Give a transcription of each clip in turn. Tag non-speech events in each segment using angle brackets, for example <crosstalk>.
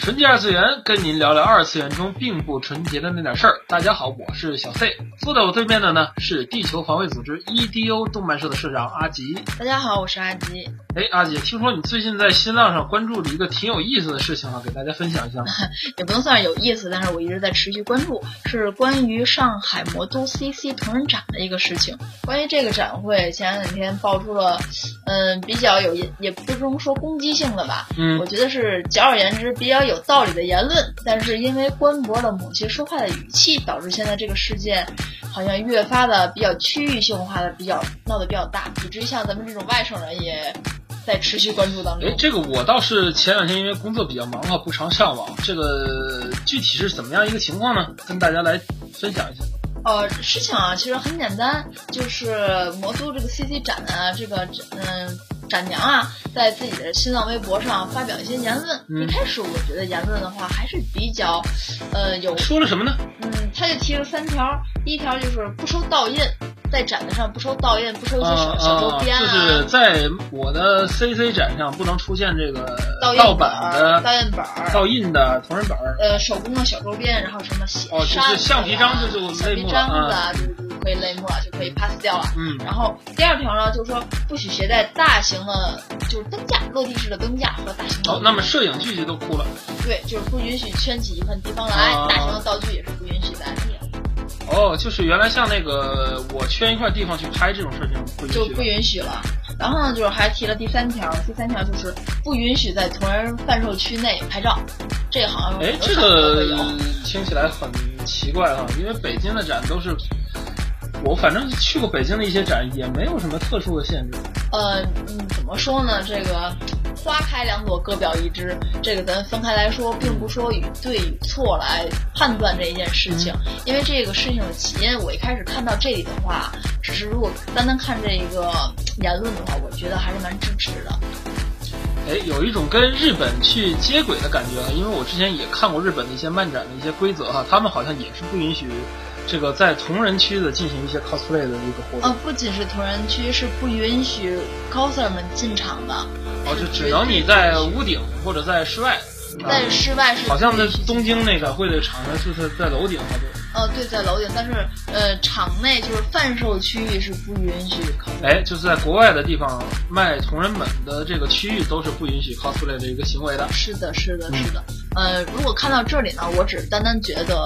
纯洁二次元，跟您聊聊二次元中并不纯洁的那点事儿。大家好，我是小 C，坐在我对面的呢是地球防卫组织 EDO 动漫社的社长阿吉。大家好，我是阿吉。哎，阿吉，听说你最近在新浪上关注了一个挺有意思的事情啊，给大家分享一下。<laughs> 也不能算是有意思，但是我一直在持续关注，是关于上海魔都 CC 同人展的一个事情。关于这个展会，前两天爆出了，嗯，比较有也不能说攻击性的吧，嗯，我觉得是简而言之比较有道理的言论，但是因为官博的某些说话的语气，导致现在这个事件好像越发的比较区域性化的，比较闹得比较大，以至于像咱们这种外省人也。在持续关注当中。哎，这个我倒是前两天因为工作比较忙啊，不常上网。这个具体是怎么样一个情况呢？跟大家来分享一下。呃，事情啊，其实很简单，就是魔都这个 CC 展啊，这个嗯展娘啊，在自己的新浪微博上发表一些言论。一开始我觉得言论的话还是比较，呃，有说了什么呢？嗯，他就提了三条，第一条就是不收盗印。在展子上不收倒印，不收一些小小周边啊，就是在我的 CC 展上不能出现这个盗版的、盗印本、盗印的同人本呃，手工的小周边，然后什么写哦，就是橡皮章就就橡皮章子啊，就就可以类目了，就可以 pass 掉了。嗯，然后第二条呢，就是说不许携带大型的，就是灯架、落地式的灯架和大型。哦，那么摄影具就都哭了。对，就是不允许圈起一片地方来，大型的道具也是不允许的。哦，就是原来像那个我圈一块地方去拍这种事情不就不允许了。然后呢，就是还提了第三条，第三条就是不允许在同人贩售区内拍照。这好像哎，这个听起来很奇怪啊，因为北京的展都是。我反正去过北京的一些展，也没有什么特殊的限制。呃，嗯，怎么说呢？这个花开两朵，各表一枝。这个咱分开来说，并不说与对与错来判断这一件事情。因为这个事情的起因，我一开始看到这里的话，只是如果单单看这一个言论的话，我觉得还是蛮支持的。哎，有一种跟日本去接轨的感觉啊！因为我之前也看过日本的一些漫展的一些规则哈，他们好像也是不允许。这个在同人区的进行一些 cosplay 的一个活动，呃，不仅是同人区，是不允许 coser 们进场的。哦，就只能你在屋顶或者在室外。在室外是。好像在东京那个会的场呢，就是在楼顶好多。呃，对，在楼顶，但是呃，场内就是贩售区域是不允许。哎，就是在国外的地方卖同人本的这个区域都是不允许 cosplay 的一个行为的。是的，是的，是的。呃，如果看到这里呢，我只单单觉得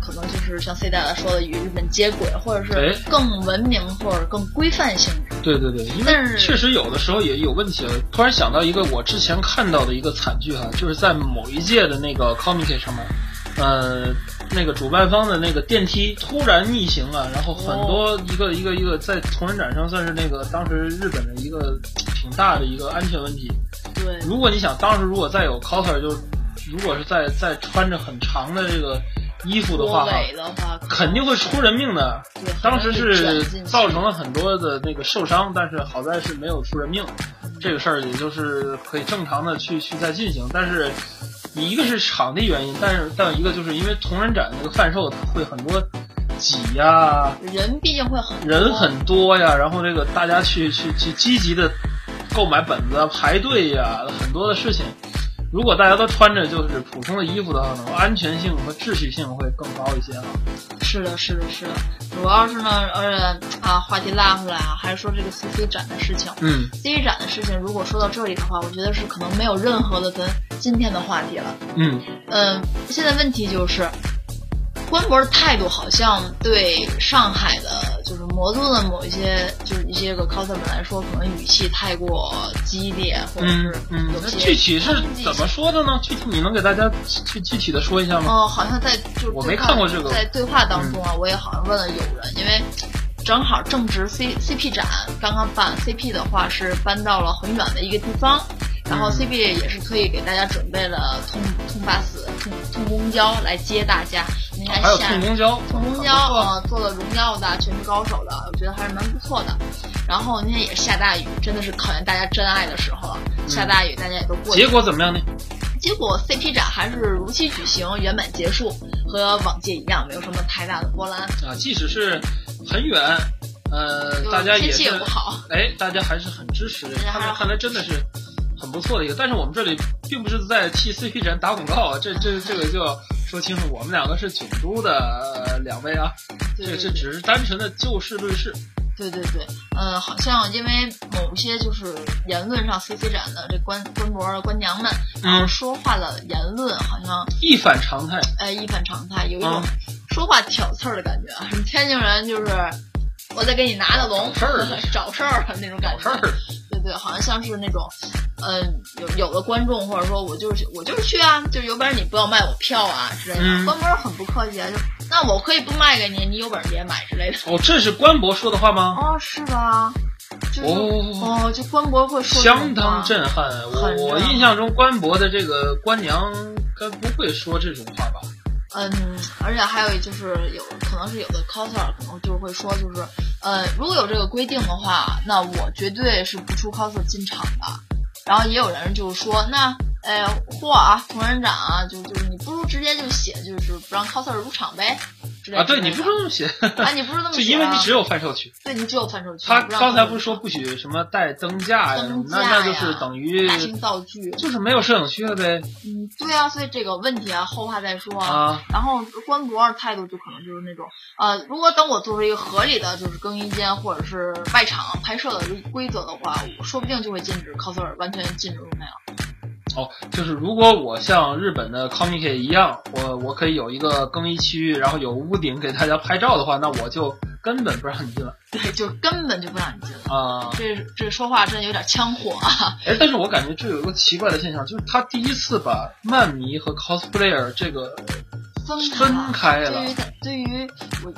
可能就是像 C 大大说的与日本接轨，或者是更文明或者更规范性质。对对对，因为确实有的时候也有问题了。突然想到一个我之前看到的一个惨剧哈，就是在某一届的那个 Comic 上面，呃。那个主办方的那个电梯突然逆行啊，然后很多一个一个一个在同人展上算是那个当时日本的一个挺大的一个安全问题。对，如果你想当时如果再有 coser，就如果是在在穿着很长的这个衣服的话，肯定会出人命的。当时是造成了很多的那个受伤，但是好在是没有出人命。这个事儿也就是可以正常的去去再进行，但是。你一个是场地原因，但是再有一个就是因为同人展那个贩售会很多挤呀，人毕竟会很人很多呀，然后这个大家去去去积极的购买本子排队呀，很多的事情。如果大家都穿着就是普通的衣服的话，呢，安全性和秩序性会更高一些啊。是的，是的，是的。主要是呢，而且啊，话题拉回来啊，还是说这个 CC 展的事情。嗯，CC 展的事情，如果说到这里的话，我觉得是可能没有任何的咱今天的话题了。嗯嗯，现在问题就是。官博的态度好像对上海的，就是魔都的某一些，就是一些个 coser 们来说，可能语气太过激烈，或者是有些具体是怎么说的呢？具体你能给大家具具体的说一下吗？哦，好像在就是我没看过这个，在对话当中啊，我也好像问了有人，因为正好正值 C CP 展刚刚办，CP 的话是搬到了很远的一个地方。然后 CP 也是特意给大家准备了通通巴士、通通公交来接大家。你看，还有通公交，通公交啊，做了荣耀的、全职高手的，我觉得还是蛮不错的。然后那天也是下大雨，真的是考验大家真爱的时候了。下大雨，大家也都过去。结果怎么样呢？结果 CP 展还是如期举行，圆满结束，和往届一样，没有什么太大的波澜啊。即使是很远，呃，大家天气也不好，哎，大家还是很支持。他们看来真的是很不错的一个。但是我们这里并不是在替 CP 展打广告啊，这这这个就要说清楚，我们两个是囧都的两位啊，这这只是单纯的就事论事。对对对，嗯，好像因为某些就是言论上，CC 展的这官官博官娘们，然后说话的言论好像一反常态，哎，一反常态，有一种说话挑刺儿的感觉啊。<laughs> 天津人就是我再给你拿个龙，找事儿，<laughs> 找事儿那种感觉。对对，好像像是那种，嗯，有有的观众或者说我就是我就是去啊，就有本事你不要卖我票啊之类的。官博很不客气啊，就。那我可以不卖给你，你有本事别买之类的。哦，这是官博说的话吗？<laughs> 哦，是吧？哦哦，就官博会说。相当震撼。我我印象中官博的这个官娘该不会说这种话吧？嗯，而且还有就是有可能是有的 coser 可能就会说，就是呃，如果有这个规定的话，那我绝对是不出 coser 进场的。然后也有人就是说，那。哎，嚯啊！同仁长啊，就就是你不如直接就写，就是不让 coser 入场呗。啊，对，你不是这么写啊？你不 <laughs> 是那么写？就因为你只有贩售区。对，你只有贩售区。他刚才不是说不许什么带灯架呀？那那就是等于大型道具，就是没有摄影区了呗。嗯，对啊，所以这个问题啊，后话再说啊。然后官博态度就可能就是那种，呃，如果等我做出一个合理的就是更衣间或者是外场拍摄的规则的话，我说不定就会禁止 coser 完全禁止入那样。哦，就是如果我像日本的 Comic 一样，我我可以有一个更衣区，然后有屋顶给大家拍照的话，那我就根本不让你进了。对，就根本就不让你进了啊！这这说话真的有点枪火啊！哎，但是我感觉这有一个奇怪的现象，就是他第一次把漫迷和 cosplayer 这个分分开了。对于对于我，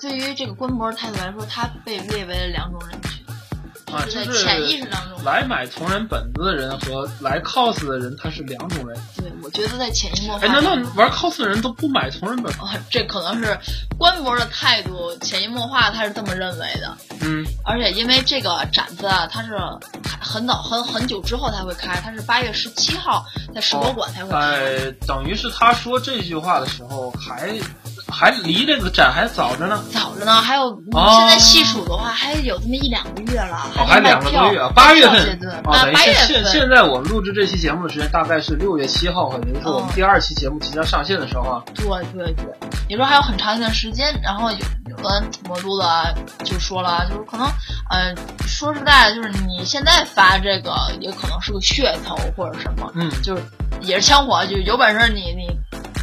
对于这个官博态度来说，他被列为了两种人群。啊，就是潜意识当中，来买同人本子的人和来 cos 的人，他是两种人。对，我觉得在潜移默化。哎，难道玩 cos 的人都不买同人本？啊，这可能是官博的态度，潜移默化他是这么认为的。嗯。而且因为这个展子啊，它是很早很很久之后才会开，它是八月十七号在世博馆才会开。哎，等于是他说这句话的时候还。还离这个展还早着呢，早着呢。还有现在细数的话，还有这么一两个月了。哦，还两个多月啊，八月份啊，八月份。现现在我们录制这期节目的时间大概是六月七号，也就是我们第二期节目即将上线的时候啊。对对对，也说还有很长一段时间。然后有有的魔都的就说了，就是可能，嗯，说实在的，就是你现在发这个也可能是个噱头或者什么，嗯，就是也是枪火，就有本事你你。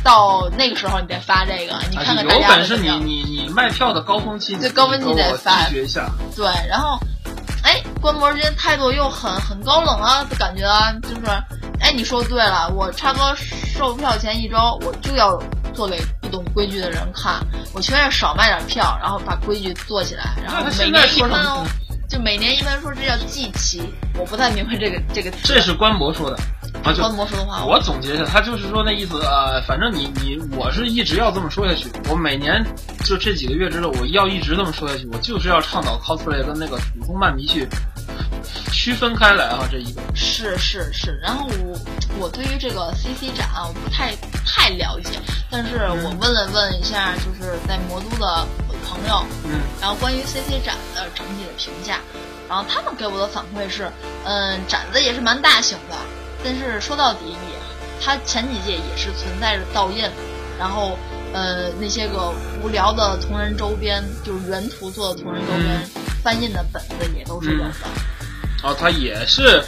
到那个时候你再发这个，你看看大家有本事你你你卖票的高峰期，对高峰期得发。学一下。对，然后，哎，官博之间态度又很很高冷啊，感觉啊就是，哎，你说对了，我差不多售票前一周我就要做给不懂规矩的人看，我情愿少卖点票，然后把规矩做起来，然后每年一分哦，就每年一般说这叫祭旗，我不太明白这个这个。这是官博说的。啊，就我总结一下，他就是说那意思啊，反正你你我是一直要这么说下去，我每年就这几个月之内，我要一直这么说下去，我就是要倡导 cosplay 跟那个普通漫迷去区分开来啊，这一个。是是是，然后我我对于这个 CC 展啊我不太太了解，但是我问了问一下，就是在魔都的朋友，嗯，然后关于 CC 展的整体的评价，然后他们给我的反馈是，嗯，展子也是蛮大型的。但是说到底，也它前几届也是存在着盗印，然后呃那些个无聊的同人周边，就是原图做的同人周边，翻印的本子也都是有的。哦，它也是，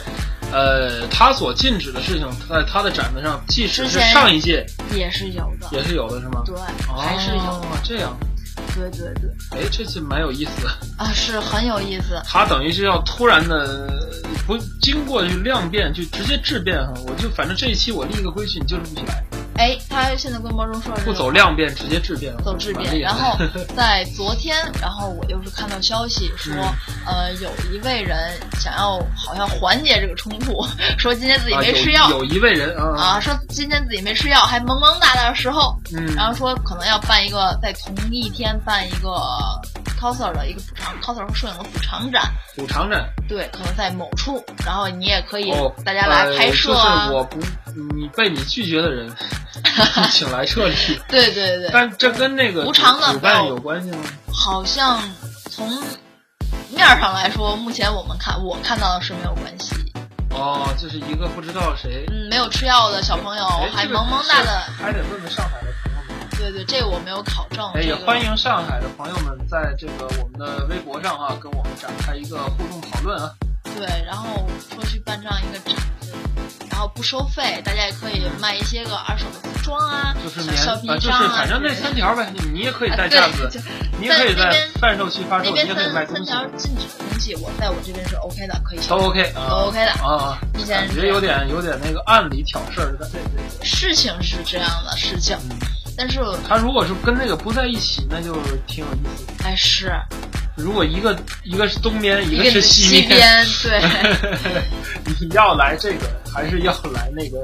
呃，他所禁止的事情，在他的展子上，即使是上一届也是有的，也是有的，是吗？对，还是有这样。对对对，哎，这次蛮有意思的啊，是很有意思。他等于是要突然的不经过去量变，就直接质变哈。我就反正这一期我立一个规矩，你就是不许来。哎，他现在规模中说不走量变，直接质变，走质变。然后 <laughs> 在昨天，然后我又是看到消息说，呃，有一位人想要好像缓解这个冲突，说今天自己没吃药，有一位人啊，说今天自己没吃药，还萌萌哒的时候，嗯，然后说可能要办一个在同一天办一个 coser 的一个补偿 coser 和摄影的补偿展，补偿展，对，可能在某处，然后你也可以大家来拍摄啊，我不，你被你拒绝的人。<laughs> 请来撤离。对对对，但这跟那个无偿的办有关系吗？好像从面上来说，目前我们看我看到的是没有关系。哦，就是一个不知道谁，嗯，没有吃药的小朋友，还萌萌哒的，还得问问上海的朋友们。对对，这个我没有考证。也欢迎上海的朋友们在这个我们的微博上啊，跟我们展开一个互动讨论啊。对，然后说去办这样一个展。然后不收费，大家也可以卖一些个二手的服装啊，就是小皮章啊，反正那三条呗，你也可以带架子，你也可以在贩售区发售，你也可以卖东西。三条禁止的东西，我在我这边是 OK 的，可以都 OK，都 OK 的啊。感觉有点有点那个暗里挑事儿的。对对。事情是这样的事情，但是他如果是跟那个不在一起，那就挺有意思。哎，是。如果一个一个是东边，一个是西边，对，<laughs> 你要来这个还是要来那个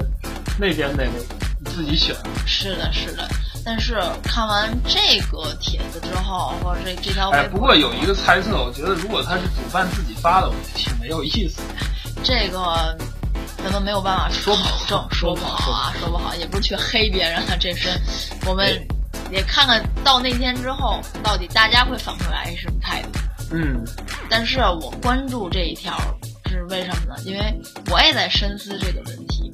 那边那个，你自己选。是的，是的。但是看完这个帖子之后，或者这这条微博，不过有一个猜测，我觉得如果他是主办自己发的，挺没有意思。<laughs> 这个咱们没有办法说保证，说不好啊，说不好，也不是去黑别人啊，这是我们。也看看到那天之后，到底大家会反馈来什么态度。嗯，但是我关注这一条是为什么呢？因为我也在深思这个问题。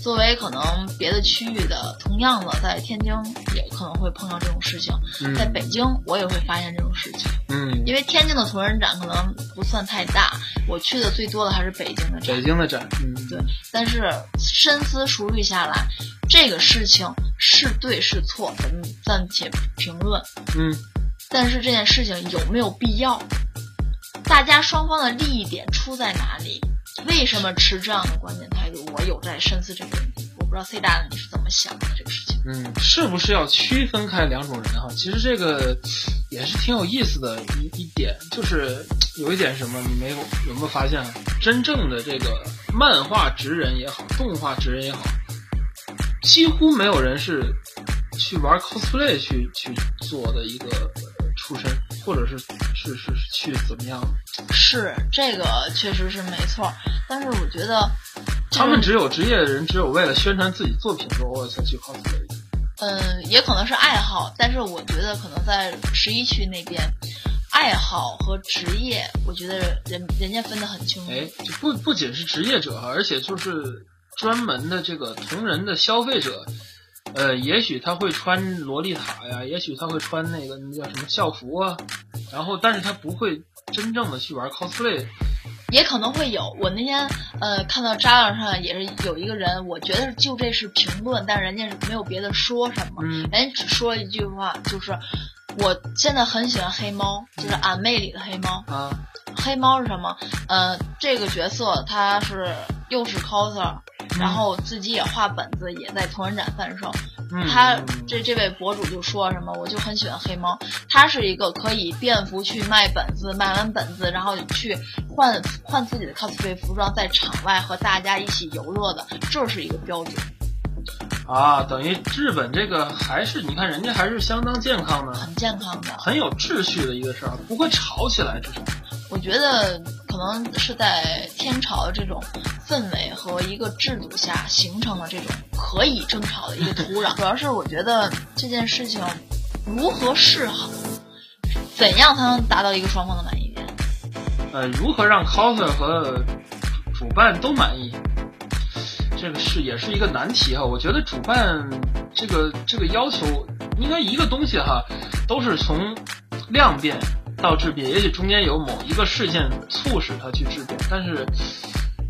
作为可能别的区域的，同样的在天津也可能会碰到这种事情，在北京我也会发现这种事情。嗯，因为天津的同人展可能不算太大，我去的最多的还是北京的展。北京的展，嗯，对。但是深思熟虑下来，这个事情是对是错，咱们暂且评论。嗯，但是这件事情有没有必要？大家双方的利益点出在哪里？为什么持这样的观点态度？我有在深思这个问题。我不知道 C 大的你是怎么想的这个事情？嗯，是不是要区分开两种人哈？其实这个也是挺有意思的一一点，就是有一点什么，你没有有没有发现？真正的这个漫画职人也好，动画职人也好，几乎没有人是去玩 cosplay 去去做的一个。出身，或者是是是去怎么样？是这个确实是没错，但是我觉得他们只有职业的人，只有为了宣传自己作品的时候才去 cosplay。嗯，也可能是爱好，但是我觉得可能在十一区那边，爱好和职业，我觉得人人家分得很清楚。哎，不不仅是职业者，而且就是专门的这个同人的消费者。呃，也许他会穿洛丽塔呀，也许他会穿那个那叫什么校服啊，然后，但是他不会真正的去玩 cosplay，也可能会有。我那天呃看到扎浪上也是有一个人，我觉得就这是评论，但人家没有别的说什么，人家只说了一句话，就是我现在很喜欢黑猫，就是俺妹里的黑猫啊。黑猫是什么？呃，这个角色他是又是 coser。然后自己也画本子，也在同人展贩售。他这这位博主就说什么，我就很喜欢黑猫。他是一个可以便服去卖本子，卖完本子然后去换换自己的 cosplay 服装，在场外和大家一起游乐的，这是一个标准。啊，等于日本这个还是你看人家还是相当健康的，很健康的，很有秩序的一个事儿，不会吵起来，至少。我觉得可能是在天朝的这种氛围和一个制度下形成了这种可以争吵的一个土壤。<laughs> 主要是我觉得这件事情如何是好，怎样才能达到一个双方的满意点？呃，如何让 coser 和主办都满意？这个是也是一个难题哈。我觉得主办这个这个要求应该一个东西哈，都是从量变。到质变，也许中间有某一个事件促使他去质变，但是，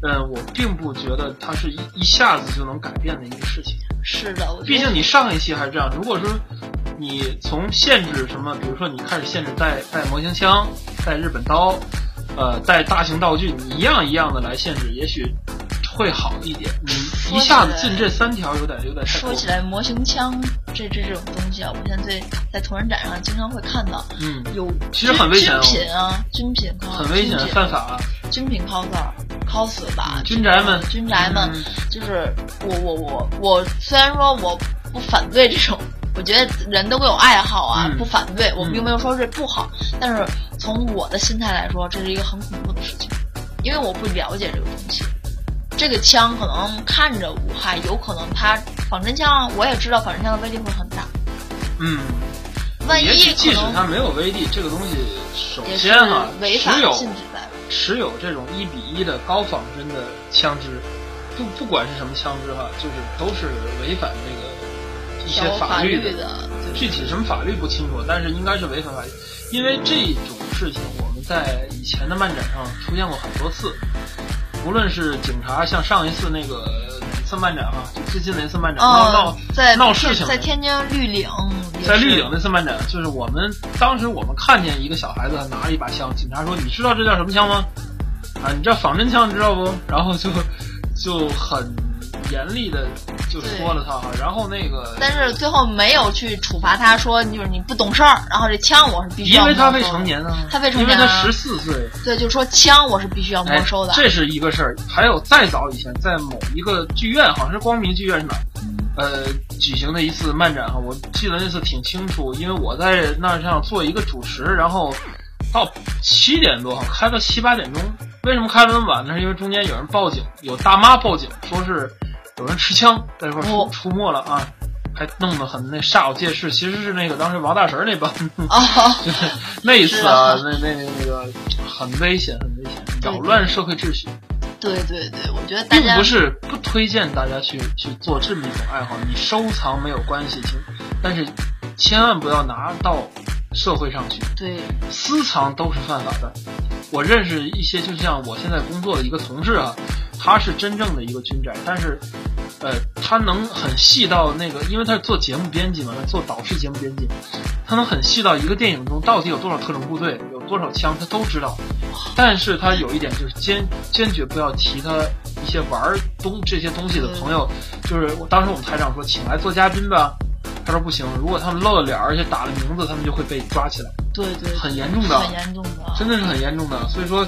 嗯，我并不觉得它是一一下子就能改变的一个事情。是的，毕竟你上一期还是这样。如果说你从限制什么，比如说你开始限制带带模型枪、带日本刀，呃，带大型道具，你一样一样的来限制，也许会好一点。你一下子进这三条有点有点。说起来，模型枪这这这种东西啊，我现在在在同人展上经常会看到。嗯，有其实很危险哦。军品啊，军品很危险，犯法。军品 cos，cos 吧。军宅们，军宅们，就是我我我我虽然说我不反对这种。我觉得人都会有爱好啊，不反对，我并没有说这不好。但是从我的心态来说，这是一个很恐怖的事情，因为我不了解这个东西。这个枪可能看着无害，有可能它仿真枪，我也知道仿真枪的威力会很大。嗯，万一即使它没有威力，这个东西首先哈，持有持有这种一比一的高仿真的枪支，不不管是什么枪支哈，就是都是违反这个。一些法律的，具体什么法律不清楚，但是应该是违反法律，因为这种事情我们在以前的漫展上出现过很多次，无论是警察，像上一次那个哪次漫展啊，最近的一次漫展闹闹闹事情，在天津绿岭，在绿岭那次漫展，就是我们当时我们看见一个小孩子拿了一把枪，警察说你知道这叫什么枪吗？啊，你知道仿真枪你知道不？然后就就很。严厉的就说了他哈，然后那个，但是最后没有去处罚他，说就是你不懂事儿，然后这枪我是必须因为他未成年啊，他未成年，因为他十四岁，对，就是说枪我是必须要没收的，这是一个事儿。还有再早以前，在某一个剧院，好像是光明剧院是哪，呃，举行的一次漫展哈，我记得那次挺清楚，因为我在那上做一个主持，然后到七点多，开到七八点钟，为什么开的那么晚？呢是因为中间有人报警，有大妈报警说是。有人持枪在一块出出没了啊，还弄得很那煞有介事。其实是那个当时王大神那帮，<laughs> 就是那一次啊，那那那个很危险，很危险，扰乱社会秩序。对对对，我觉得并不是不推荐大家去去做这么一种爱好，你收藏没有关系，请，但是千万不要拿到社会上去。对，私藏都是犯法的。我认识一些，就像我现在工作的一个同事啊。他是真正的一个军宅，但是，呃，他能很细到那个，因为他是做节目编辑嘛，做导视节目编辑，他能很细到一个电影中到底有多少特种部队，有多少枪，他都知道。但是他有一点就是坚坚决不要提他一些玩东这些东西的朋友，就是我当时我们台长说请来做嘉宾吧，他说不行，如果他们露了脸而且打了名字，他们就会被抓起来。对对，很严重的，很严重的，真的是很严重的。所以说。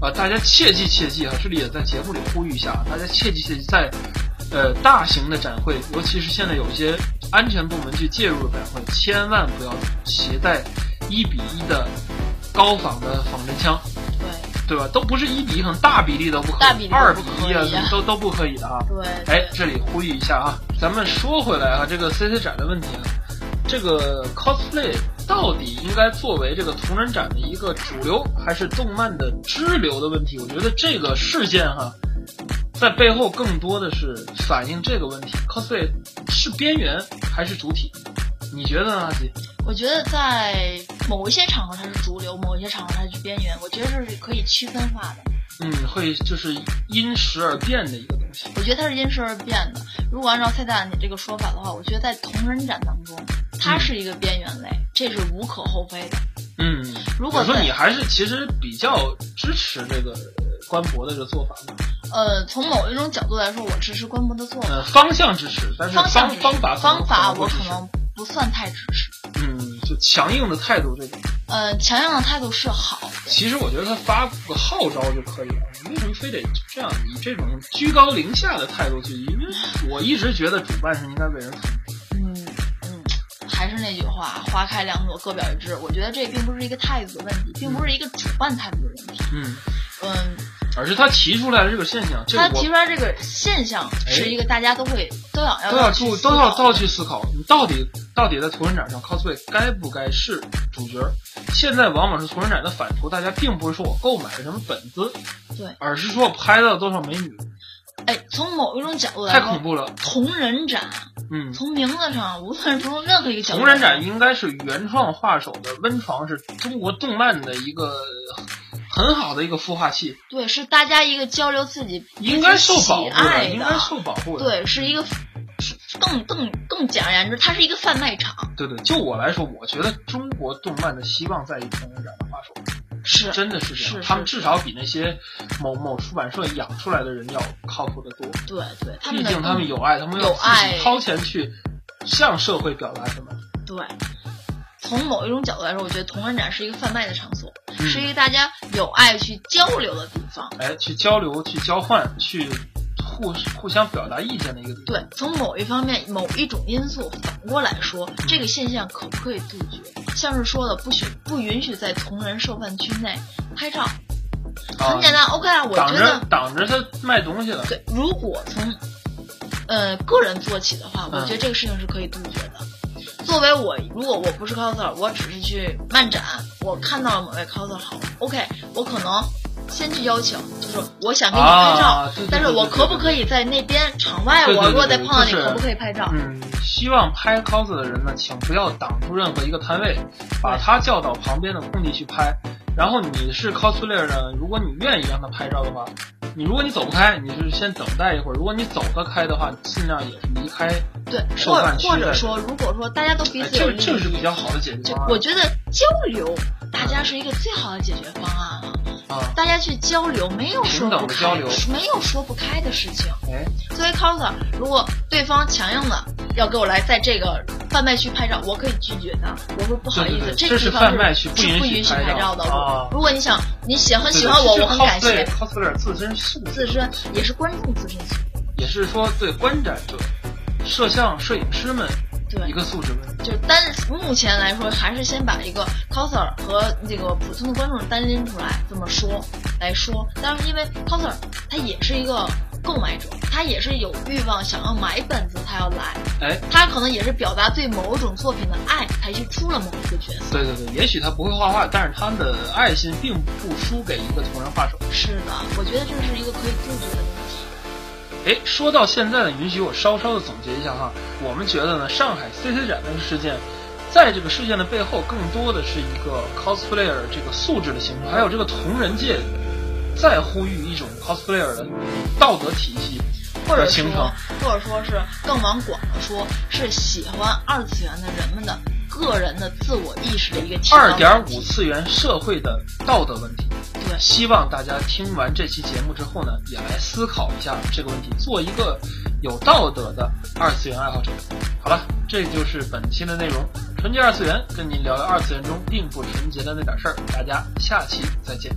啊，大家切记切记啊！这里也在节目里呼吁一下，大家切记切记，在呃大型的展会，尤其是现在有一些安全部门去介入的展会，千万不要携带一比一的高仿的仿真枪，对对吧？都不是一比一，可能大比例都不可以，二比一啊，都都不可以的啊。对，哎，这里呼吁一下啊，咱们说回来啊，这个 CC 展的问题啊，这个 cosplay。到底应该作为这个同人展的一个主流，还是动漫的支流的问题？我觉得这个事件哈，在背后更多的是反映这个问题：cosplay 是边缘还是主体？你觉得呢，阿吉？我觉得在某一些场合它是主流，某一些场合它是边缘。我觉得这是可以区分化的。嗯，会就是因时而变的一个东西。我觉得它是因时而变的。如果按照蔡大你这个说法的话，我觉得在同人展当中，它是一个边缘类，这是无可厚非的。嗯，如果说你还是其实比较支持这个官博的这个做法呢？呃，从某一种角度来说，我支持官博的做法。呃方向支持，但是方方法方法我可能不算太支持。嗯，就强硬的态度这种。呃，强硬的态度是好。其实我觉得他发个号召就可以了，为什么非得这样以这种居高临下的态度去？因为我一直觉得主办是应该为人服务。那句话，花开两朵，各表一枝。我觉得这并不是一个态度的问题，并不是一个主办态度的问题。嗯嗯。而是他提出来的这个现象，他提出来这个现象是一个大家都会都要都要注都要都要去思考，你到底到底在同人展上 cosplay 该不该是主角？现在往往是同人展的反图，大家并不是说我购买了什么本子，对，而是说我拍到了多少美女。哎，从某一种角度来说，太恐怖了。同人展，嗯，从名字上，无论是从任何一个角度，同人展应该是原创画手的温床，是中国动漫的一个。很好的一个孵化器，对，是大家一个交流自己应该受保护的，应该受保护的，对，是一个更更更简而言之，它是一个贩卖场。对对，就我来说，我觉得中国动漫的希望在于同人展的画手，是真的是这样，他们至少比那些某某出版社养出来的人要靠谱的多。对对，毕竟他们有爱，他们要自己掏钱去向社会表达什么。对，从某一种角度来说，我觉得同人展是一个贩卖的场所，是一个大家有爱去交流的地方。哎，去交流，去交换，去。互互相表达意见的一个对，从某一方面、某一种因素反过来说，这个现象可不可以杜绝？像是说的，不许不允许在同人售贩区内拍照，很简单。OK 啊，我觉得挡着他卖东西了。对，如果从呃个人做起的话，我觉得这个事情是可以杜绝的。作为我，如果我不是 coser，我只是去漫展，我看到了某位 coser 好，OK，我可能。先去邀请，就是我想给你拍照，但是我可不可以在那边场外？我如果再碰到你，可不可以拍照？嗯，希望拍 cos 的人呢，请不要挡住任何一个摊位，把他叫到旁边的空地去拍。然后你是 cosplayer 呢，如果你愿意让他拍照的话，你如果你走不开，你是先等待一会儿；如果你走得开的话，尽量也是离开。对，或或者说，如果说大家都彼此有利益，这是比较好的解决方案。我觉得交流，大家是一个最好的解决方案了。大家去交流，没有说不开，没有说不开的事情。哎，作为 coser，如果对方强硬的要给我来在这个贩卖区拍照，我可以拒绝他。我说不好意思，这是贩卖区，不允许拍照的。如果你想，你喜很喜欢我，我很感谢。coser 自身素质，自身也是观众自身素质，也是说对观展者、摄像摄影师们。对一个素质问题，就单目前来说，还是先把一个 coser 和这个普通的观众单拎出来这么说来说。但是因为 coser 他也是一个购买者，他也是有欲望想要买本子，他要来。哎，他可能也是表达对某种作品的爱，才去出了某一个角色。对对对，也许他不会画画，但是他的爱心并不输给一个同人画手。是的，我觉得这是一个可以杜绝的。哎，说到现在呢，允许我稍稍的总结一下哈。我们觉得呢，上海 CC 展那个事件，在这个事件的背后，更多的是一个 cosplayer 这个素质的形成，还有这个同人界在呼吁一种 cosplayer 的道德体系或者形成，或者说是更往广了说，是喜欢二次元的人们的个人的自我意识的一个二点五次元社会的道德问题。希望大家听完这期节目之后呢，也来思考一下这个问题，做一个有道德的二次元爱好者。好了，这就是本期的内容，纯洁二次元，跟您聊聊二次元中并不纯洁的那点事儿。大家下期再见。